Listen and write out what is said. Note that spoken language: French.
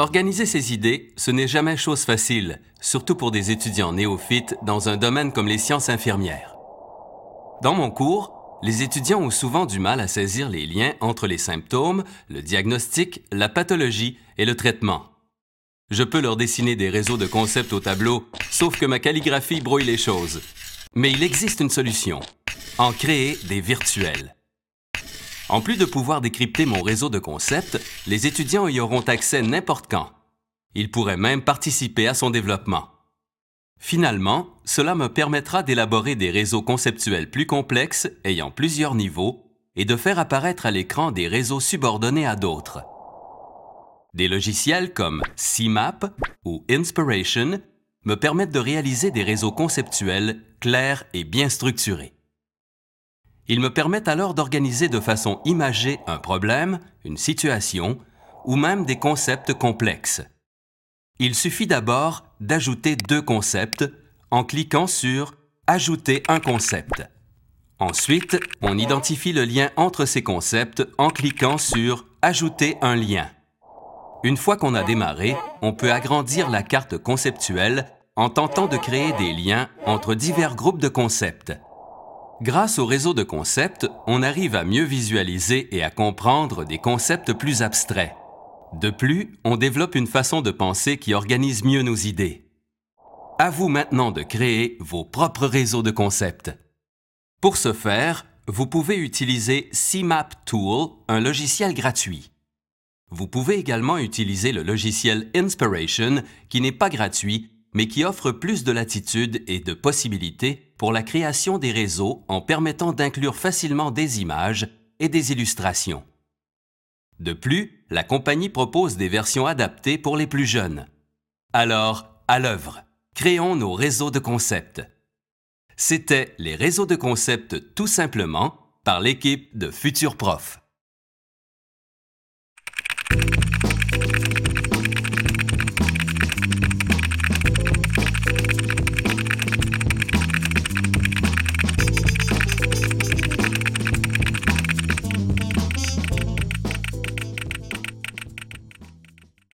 Organiser ses idées, ce n'est jamais chose facile, surtout pour des étudiants néophytes dans un domaine comme les sciences infirmières. Dans mon cours, les étudiants ont souvent du mal à saisir les liens entre les symptômes, le diagnostic, la pathologie et le traitement. Je peux leur dessiner des réseaux de concepts au tableau, sauf que ma calligraphie brouille les choses. Mais il existe une solution. En créer des virtuels. En plus de pouvoir décrypter mon réseau de concepts, les étudiants y auront accès n'importe quand. Ils pourraient même participer à son développement. Finalement, cela me permettra d'élaborer des réseaux conceptuels plus complexes, ayant plusieurs niveaux, et de faire apparaître à l'écran des réseaux subordonnés à d'autres. Des logiciels comme CMAP ou Inspiration me permettent de réaliser des réseaux conceptuels clairs et bien structurés. Ils me permettent alors d'organiser de façon imagée un problème, une situation ou même des concepts complexes. Il suffit d'abord d'ajouter deux concepts en cliquant sur Ajouter un concept. Ensuite, on identifie le lien entre ces concepts en cliquant sur Ajouter un lien. Une fois qu'on a démarré, on peut agrandir la carte conceptuelle en tentant de créer des liens entre divers groupes de concepts. Grâce au réseau de concepts, on arrive à mieux visualiser et à comprendre des concepts plus abstraits. De plus, on développe une façon de penser qui organise mieux nos idées. À vous maintenant de créer vos propres réseaux de concepts. Pour ce faire, vous pouvez utiliser CMAP Tool, un logiciel gratuit. Vous pouvez également utiliser le logiciel Inspiration, qui n'est pas gratuit, mais qui offre plus de latitude et de possibilités pour la création des réseaux en permettant d'inclure facilement des images et des illustrations. De plus, la compagnie propose des versions adaptées pour les plus jeunes. Alors, à l'œuvre, créons nos réseaux de concepts. C'était les réseaux de concepts tout simplement par l'équipe de Futur Prof.